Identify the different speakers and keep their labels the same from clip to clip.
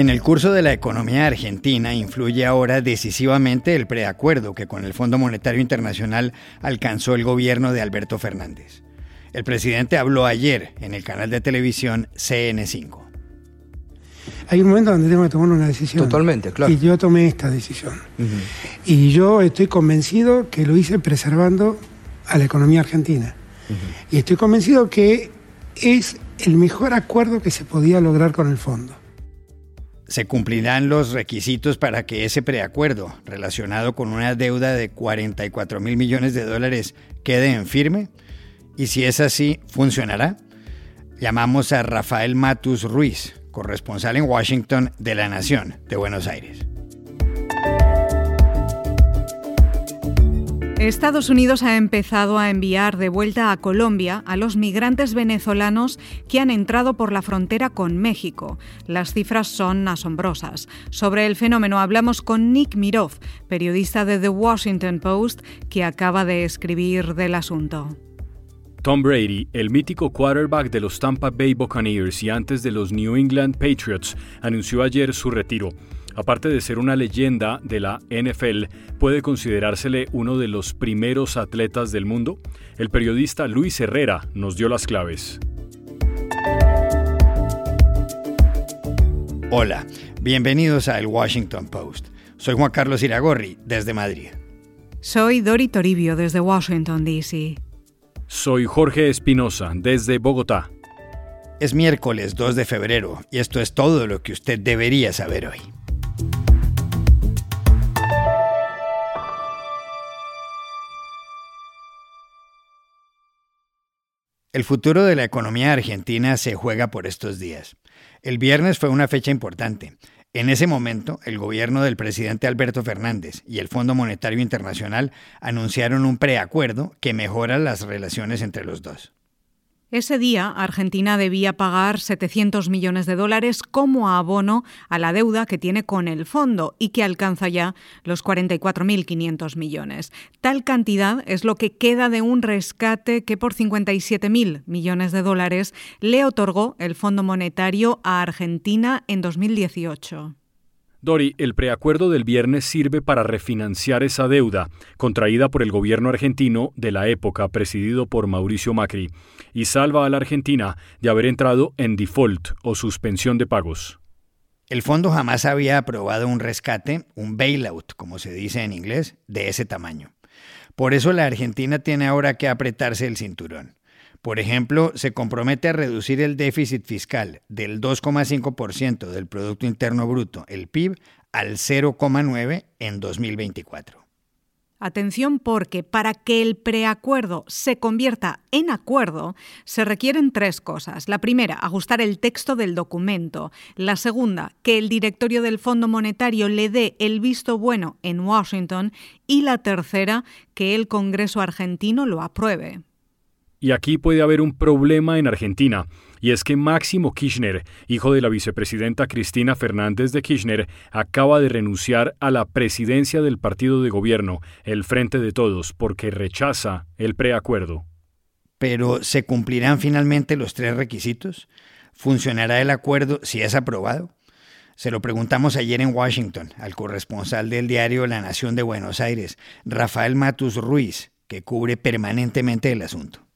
Speaker 1: En el curso de la economía argentina influye ahora decisivamente el preacuerdo que con el Fondo Monetario Internacional alcanzó el gobierno de Alberto Fernández. El presidente habló ayer en el canal de televisión CN5.
Speaker 2: Hay un momento donde tengo que tomar una decisión.
Speaker 3: Totalmente, claro.
Speaker 2: Y yo tomé esta decisión. Y yo estoy convencido que lo hice preservando a la economía argentina. Y estoy convencido que es el mejor acuerdo que se podía lograr con el fondo
Speaker 1: se cumplirán los requisitos para que ese preacuerdo relacionado con una deuda de 44 mil millones de dólares quede en firme? Y si es así, ¿funcionará? Llamamos a Rafael Matus Ruiz, corresponsal en Washington de La Nación de Buenos Aires.
Speaker 4: Estados Unidos ha empezado a enviar de vuelta a Colombia a los migrantes venezolanos que han entrado por la frontera con México. Las cifras son asombrosas. Sobre el fenómeno hablamos con Nick Mirov, periodista de The Washington Post, que acaba de escribir del asunto.
Speaker 5: Tom Brady, el mítico quarterback de los Tampa Bay Buccaneers y antes de los New England Patriots, anunció ayer su retiro. Aparte de ser una leyenda de la NFL, puede considerársele uno de los primeros atletas del mundo. El periodista Luis Herrera nos dio las claves.
Speaker 1: Hola, bienvenidos a El Washington Post. Soy Juan Carlos Iragorri, desde Madrid.
Speaker 4: Soy Dori Toribio, desde Washington, D.C.
Speaker 5: Soy Jorge Espinosa, desde Bogotá.
Speaker 1: Es miércoles 2 de febrero y esto es todo lo que usted debería saber hoy. El futuro de la economía argentina se juega por estos días. El viernes fue una fecha importante. En ese momento, el gobierno del presidente Alberto Fernández y el Fondo Monetario Internacional anunciaron un preacuerdo que mejora las relaciones entre los dos.
Speaker 4: Ese día, Argentina debía pagar 700 millones de dólares como abono a la deuda que tiene con el fondo y que alcanza ya los 44.500 millones. Tal cantidad es lo que queda de un rescate que por 57.000 millones de dólares le otorgó el Fondo Monetario a Argentina en 2018.
Speaker 5: Dori, el preacuerdo del viernes sirve para refinanciar esa deuda contraída por el gobierno argentino de la época presidido por Mauricio Macri y salva a la Argentina de haber entrado en default o suspensión de pagos.
Speaker 1: El fondo jamás había aprobado un rescate, un bailout, como se dice en inglés, de ese tamaño. Por eso la Argentina tiene ahora que apretarse el cinturón. Por ejemplo, se compromete a reducir el déficit fiscal del 2,5% del Producto Interno Bruto, el PIB, al 0,9% en 2024.
Speaker 4: Atención porque para que el preacuerdo se convierta en acuerdo se requieren tres cosas. La primera, ajustar el texto del documento. La segunda, que el directorio del Fondo Monetario le dé el visto bueno en Washington. Y la tercera, que el Congreso argentino lo apruebe.
Speaker 5: Y aquí puede haber un problema en Argentina, y es que Máximo Kirchner, hijo de la vicepresidenta Cristina Fernández de Kirchner, acaba de renunciar a la presidencia del partido de gobierno, el Frente de Todos, porque rechaza el preacuerdo.
Speaker 1: Pero, ¿se cumplirán finalmente los tres requisitos? ¿Funcionará el acuerdo si es aprobado? Se lo preguntamos ayer en Washington al corresponsal del diario La Nación de Buenos Aires, Rafael Matus Ruiz, que cubre permanentemente el asunto.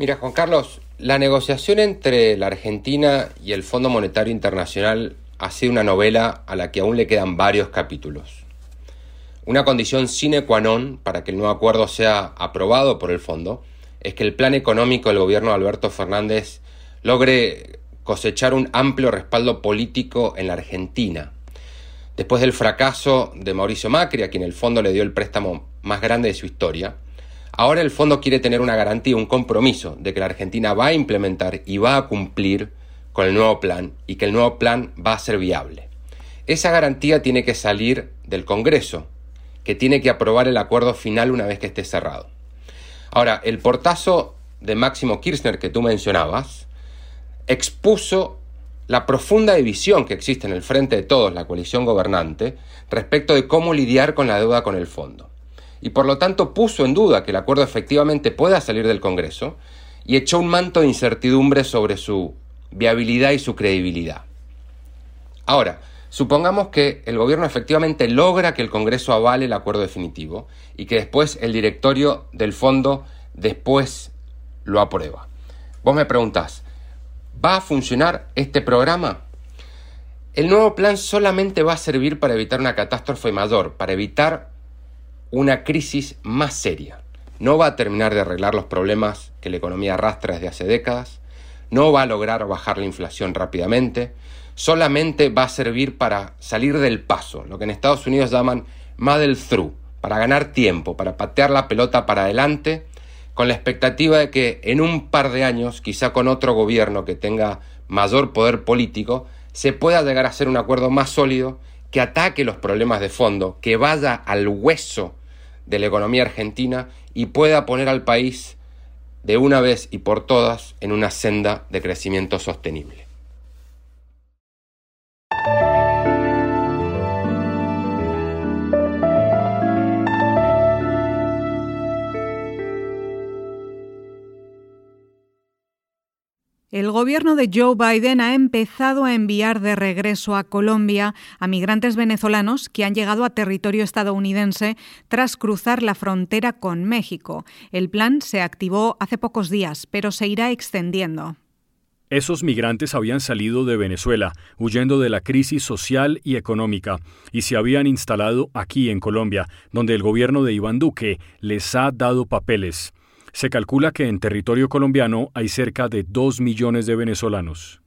Speaker 6: Mira, Juan Carlos, la negociación entre la Argentina y el Fondo Monetario Internacional ha sido una novela a la que aún le quedan varios capítulos. Una condición sine qua non para que el nuevo acuerdo sea aprobado por el fondo es que el plan económico del gobierno de Alberto Fernández logre cosechar un amplio respaldo político en la Argentina. Después del fracaso de Mauricio Macri, a quien el fondo le dio el préstamo más grande de su historia, Ahora el fondo quiere tener una garantía, un compromiso de que la Argentina va a implementar y va a cumplir con el nuevo plan y que el nuevo plan va a ser viable. Esa garantía tiene que salir del Congreso, que tiene que aprobar el acuerdo final una vez que esté cerrado. Ahora, el portazo de Máximo Kirchner que tú mencionabas expuso la profunda división que existe en el frente de todos, la coalición gobernante, respecto de cómo lidiar con la deuda con el fondo y por lo tanto puso en duda que el acuerdo efectivamente pueda salir del Congreso y echó un manto de incertidumbre sobre su viabilidad y su credibilidad. Ahora, supongamos que el gobierno efectivamente logra que el Congreso avale el acuerdo definitivo y que después el directorio del fondo después lo aprueba. Vos me preguntás, ¿va a funcionar este programa? El nuevo plan solamente va a servir para evitar una catástrofe mayor, para evitar una crisis más seria. No va a terminar de arreglar los problemas que la economía arrastra desde hace décadas, no va a lograr bajar la inflación rápidamente, solamente va a servir para salir del paso, lo que en Estados Unidos llaman muddle through, para ganar tiempo, para patear la pelota para adelante, con la expectativa de que en un par de años, quizá con otro gobierno que tenga mayor poder político, se pueda llegar a hacer un acuerdo más sólido que ataque los problemas de fondo, que vaya al hueso de la economía argentina y pueda poner al país de una vez y por todas en una senda de crecimiento sostenible.
Speaker 4: El gobierno de Joe Biden ha empezado a enviar de regreso a Colombia a migrantes venezolanos que han llegado a territorio estadounidense tras cruzar la frontera con México. El plan se activó hace pocos días, pero se irá extendiendo.
Speaker 5: Esos migrantes habían salido de Venezuela, huyendo de la crisis social y económica, y se habían instalado aquí en Colombia, donde el gobierno de Iván Duque les ha dado papeles. Se calcula que en territorio colombiano hay cerca de 2 millones de venezolanos.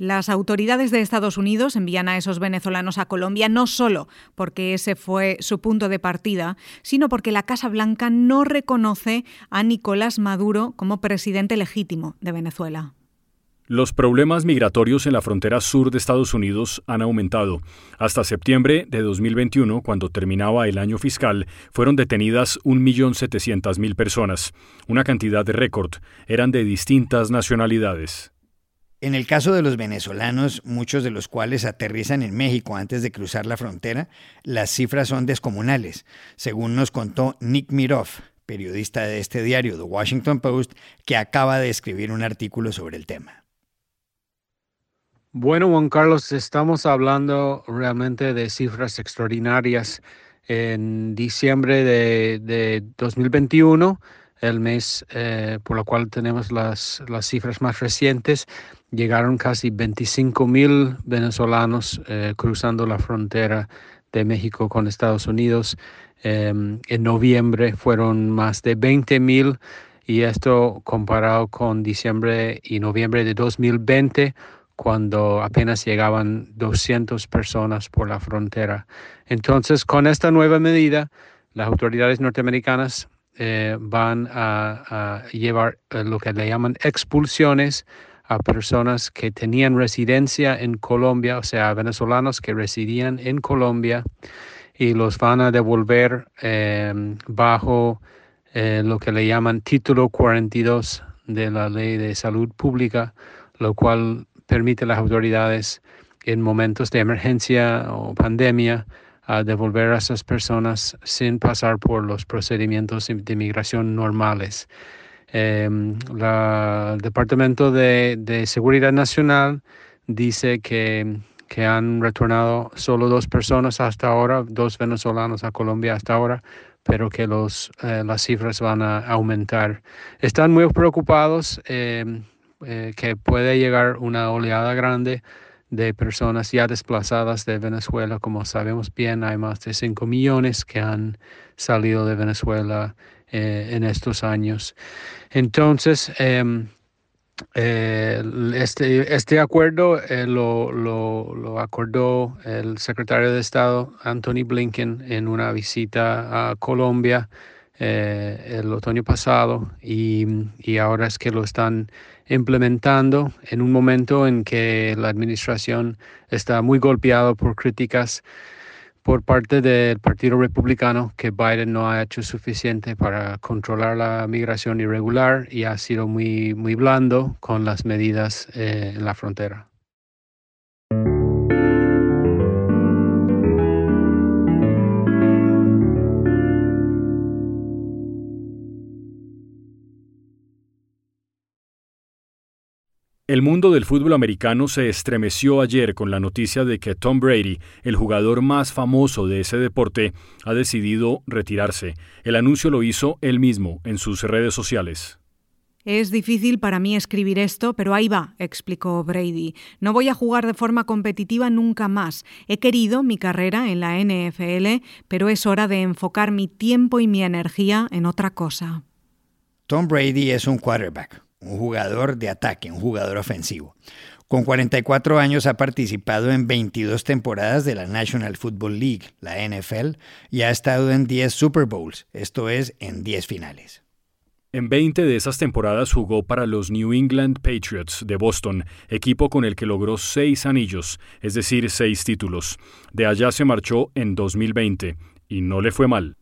Speaker 4: Las autoridades de Estados Unidos envían a esos venezolanos a Colombia no solo porque ese fue su punto de partida, sino porque la Casa Blanca no reconoce a Nicolás Maduro como presidente legítimo de Venezuela.
Speaker 5: Los problemas migratorios en la frontera sur de Estados Unidos han aumentado. Hasta septiembre de 2021, cuando terminaba el año fiscal, fueron detenidas 1.700.000 personas, una cantidad de récord. Eran de distintas nacionalidades.
Speaker 1: En el caso de los venezolanos, muchos de los cuales aterrizan en México antes de cruzar la frontera, las cifras son descomunales, según nos contó Nick Miroff, periodista de este diario, The Washington Post, que acaba de escribir un artículo sobre el tema.
Speaker 3: Bueno, Juan Carlos, estamos hablando realmente de cifras extraordinarias. En diciembre de, 2021, el mes eh, por lo cual tenemos las, las cifras más recientes, llegaron casi 25 mil venezolanos eh, cruzando la frontera de México con Estados Unidos. Em, en noviembre fueron más de 20 mil y esto comparado con diciembre y noviembre de 2020 cuando apenas llegaban 200 personas por la frontera. Entonces, con esta nueva medida, las autoridades norteamericanas eh, van a, llevar eh, lo que le llaman expulsiones a personas que tenían residencia en Colombia, o sea, venezolanos que residían en Colombia, y los van a devolver eh, bajo lo que le llaman título 42 de la ley de salud pública, lo cual permite a las autoridades en momentos de emergencia o pandemia a devolver a esas personas sin pasar por los procedimientos de inmigración normales. Em, el Departamento de, Seguridad Nacional dice que, que, han retornado solo dos personas hasta ahora, dos venezolanos a Colombia hasta ahora, pero que los, eh, las cifras van a aumentar. Están muy preocupados. Em, eh, que puede llegar una oleada grande de personas ya desplazadas de Venezuela. Como sabemos bien, hay más de 5 millones que han salido de Venezuela eh, en estos años. Entonces, em, eh, este, este acuerdo lo, lo, lo, acordó el secretario de Estado Anthony Blinken en una visita a Colombia el otoño pasado y, y ahora es que lo están implementando en un momento en que la administración está muy golpeada por críticas por parte del Partido Republicano que Biden no ha hecho suficiente para controlar la migración irregular y ha sido muy, muy blando con las medidas eh, en la frontera.
Speaker 5: El mundo del fútbol americano se estremeció ayer con la noticia de que Tom Brady, el jugador más famoso de ese deporte, ha decidido retirarse. El anuncio lo hizo él mismo en sus redes sociales.
Speaker 4: Es difícil para mí escribir esto, pero ahí va, explicó Brady. No voy a jugar de forma competitiva nunca más. He querido mi carrera en la NFL, pero es hora de enfocar mi tiempo y mi energía en otra cosa.
Speaker 1: Tom Brady es un quarterback, un jugador de ataque, un jugador ofensivo. Con 44 años ha participado en 22 temporadas de la National Football League, la NFL, y ha estado en 10 Super Bowls, esto es, en 10 finales.
Speaker 5: En 20 de esas temporadas jugó para los New England Patriots de Boston, equipo con el que logró seis anillos, es decir, seis títulos. De allá se marchó en 2020 y no le fue mal.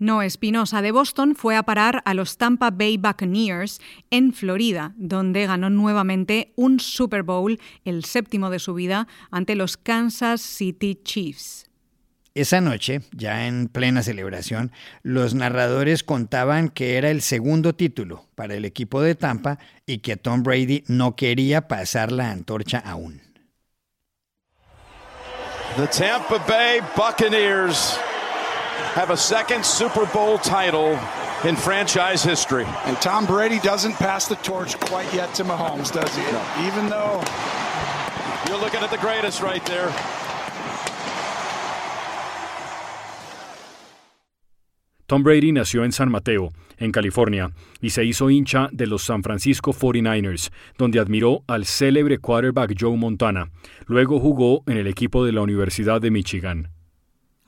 Speaker 4: No Espinosa de Boston fue a parar a los Tampa Bay Buccaneers en Florida, donde ganó nuevamente un Super Bowl, el séptimo de su vida, ante los Kansas City Chiefs.
Speaker 1: Esa noche, ya en plena celebración, los narradores contaban que era el segundo título para el equipo de Tampa y que Tom Brady no quería pasar la antorcha aún.
Speaker 7: The Tampa Bay Buccaneers have a second Super Bowl title in franchise history.
Speaker 8: And Tom Brady doesn't pass the torch quite yet to Mahomes, does he? No. Even though
Speaker 7: you're looking at the greatest right there.
Speaker 5: Tom Brady nació en San Mateo, en California, y se hizo hincha de los San Francisco 49ers, donde admiró al célebre quarterback Joe Montana. Luego jugó en el equipo de la Universidad de Michigan.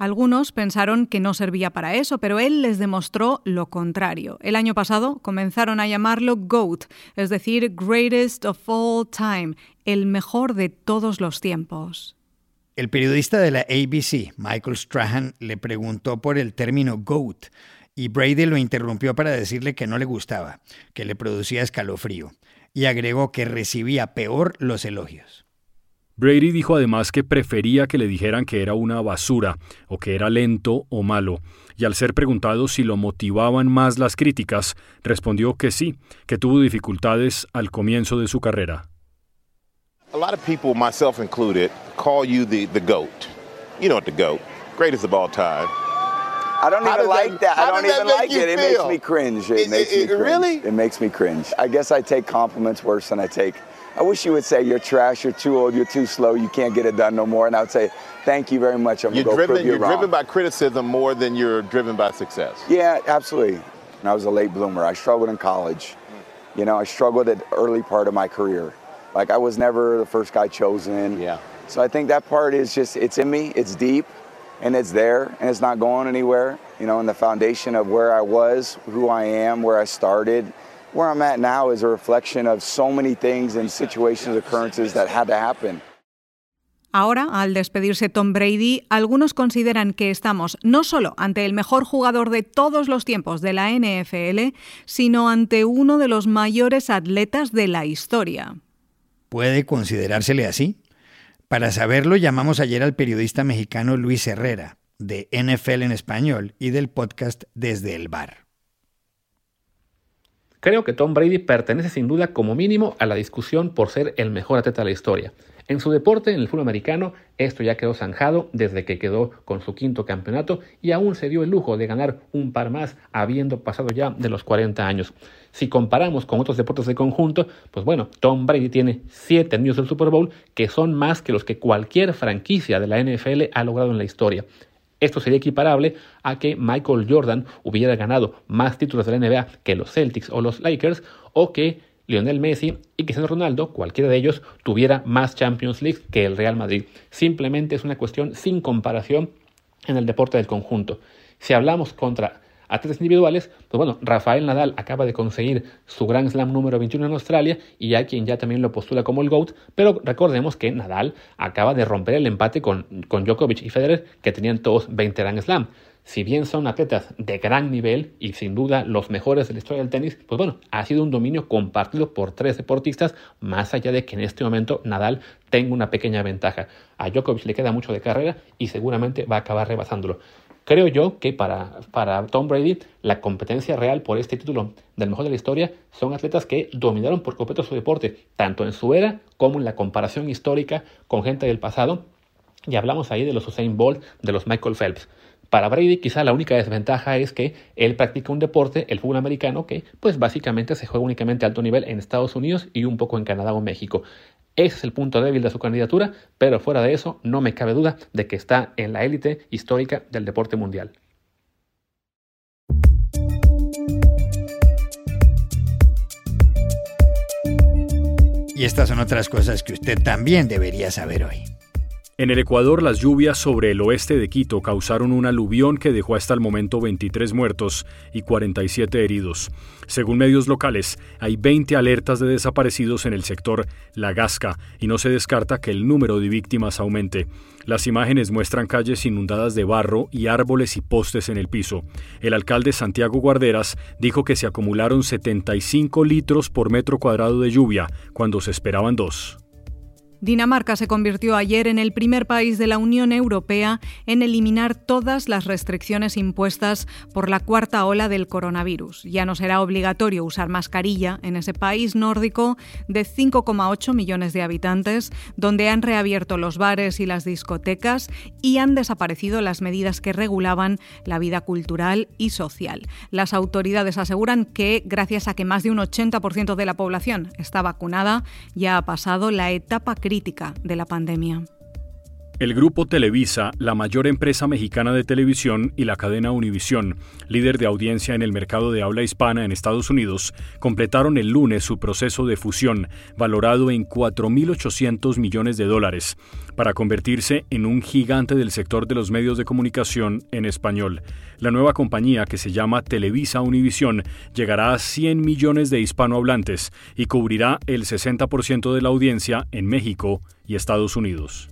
Speaker 4: Algunos pensaron que no servía para eso, pero él les demostró lo contrario. El año pasado comenzaron a llamarlo GOAT, es decir, Greatest of All Time, el mejor de todos los tiempos.
Speaker 1: El periodista de la ABC, Michael Strahan, le preguntó por el término GOAT y Brady lo interrumpió para decirle que no le gustaba, que le producía escalofrío, y agregó que recibía peor los elogios.
Speaker 5: Brady dijo además que prefería que le dijeran que era una basura o que era lento o malo, y al ser preguntado si lo motivaban más las críticas, respondió que sí, que tuvo dificultades al comienzo de su carrera.
Speaker 9: A lot of people, myself included, call you the, the GOAT. You know what the GOAT, greatest of all time.
Speaker 10: I don't even like that. I don't even like it. It makes me cringe. It, makes me cringe.
Speaker 9: Really?
Speaker 10: It makes me cringe. I guess I take compliments worse than I take I wish you would say you're trash, you're too old, you're too slow, you can't get it done no more. And I would say, thank you very much. I'm
Speaker 9: you're
Speaker 10: go
Speaker 9: driven,
Speaker 10: prove you
Speaker 9: you're
Speaker 10: wrong.
Speaker 9: driven by criticism more than you're driven by success.
Speaker 10: Yeah, absolutely. And I was a late bloomer. I struggled in college. You know, I struggled at early part of my career. Like I was never the first guy chosen.
Speaker 9: Yeah.
Speaker 10: So I think that part is just it's in me, it's deep, and it's there, and it's not going anywhere. You know, and the foundation of where I was, who I am, where I started where I'm at now is a reflection of so many things and situations, occurrences that had to happen.
Speaker 4: Ahora, al despedirse Tom Brady, algunos consideran que estamos no solo ante el mejor jugador de todos los tiempos de la NFL, sino ante uno de los mayores atletas de la historia.
Speaker 1: ¿Puede considerársele así? Para saberlo, llamamos ayer al periodista mexicano Luis Herrera, de NFL en español y del podcast Desde el Bar.
Speaker 11: Creo que Tom Brady pertenece sin duda como mínimo a la discusión por ser el mejor atleta de la historia. En su deporte, en el fútbol americano, esto ya quedó zanjado desde que quedó con su quinto campeonato y aún se dio el lujo de ganar un par más habiendo pasado ya de los 40 años. Si comparamos con otros deportes de conjunto, pues bueno, Tom Brady tiene 7 anillos del Super Bowl que son más que los que cualquier franquicia de la NFL ha logrado en la historia. Esto sería equiparable a que Michael Jordan hubiera ganado más títulos de la NBA que los Celtics o los Lakers, o que Lionel Messi y Cristiano Ronaldo, cualquiera de ellos, tuviera más Champions League que el Real Madrid. Simplemente es una cuestión sin comparación en el deporte del conjunto. Si hablamos contra atletas individuales, pues bueno, Rafael Nadal acaba de conseguir su Grand Slam número 21 en Australia y hay quien ya también lo postula como el GOAT, pero recordemos que Nadal acaba de romper el empate con, con Djokovic y Federer, que tenían todos 20 Grand Slam. Si bien son atletas de gran nivel y sin duda los mejores de la historia del tenis, pues bueno, ha sido un dominio compartido por tres deportistas, más allá de que en este momento Nadal tenga una pequeña ventaja. A Djokovic le queda mucho de carrera y seguramente va a acabar rebasándolo. Creo yo que para, para Tom Brady la competencia real por este título del mejor de la historia son atletas que dominaron por completo su deporte, tanto en su era como en la comparación histórica con gente del pasado. Y hablamos ahí de los Usain Bolt, de los Michael Phelps. Para Brady quizá la única desventaja es que él practica un deporte, el fútbol americano, que pues básicamente se juega únicamente a alto nivel en Estados Unidos y un poco en Canadá o México. Ese es el punto débil de su candidatura, pero fuera de eso no me cabe duda de que está en la élite histórica del deporte mundial.
Speaker 1: Y estas son otras cosas que usted también debería saber hoy.
Speaker 5: En el Ecuador, las lluvias sobre el oeste de Quito causaron un aluvión que dejó hasta el momento 23 muertos y 47 heridos. Según medios locales, hay 20 alertas de desaparecidos en el sector La Gasca y no se descarta que el número de víctimas aumente. Las imágenes muestran calles inundadas de barro y árboles y postes en el piso. El alcalde Santiago Guarderas dijo que se acumularon 75 litros por metro cuadrado de lluvia, cuando se esperaban dos.
Speaker 4: Dinamarca se convirtió ayer en el primer país de la Unión Europea en eliminar todas las restricciones impuestas por la cuarta ola del coronavirus. Ya no será obligatorio usar mascarilla en ese país nórdico de 5,8 millones de habitantes, donde han reabierto los bares y las discotecas y han desaparecido las medidas que regulaban la vida cultural y social. Las autoridades aseguran que, gracias a que más de un 80% de la población está vacunada, ya ha pasado la etapa crítica de la pandemia.
Speaker 5: El grupo Televisa, la mayor empresa mexicana de televisión y la cadena Univisión, líder de audiencia en el mercado de habla hispana en Estados Unidos, completaron el lunes su proceso de fusión, valorado en 4.800 millones de dólares, para convertirse en un gigante del sector de los medios de comunicación en español. La nueva compañía, que se llama Televisa Univisión, llegará a 100 millones de hispanohablantes y cubrirá el 60% de la audiencia en México y Estados Unidos.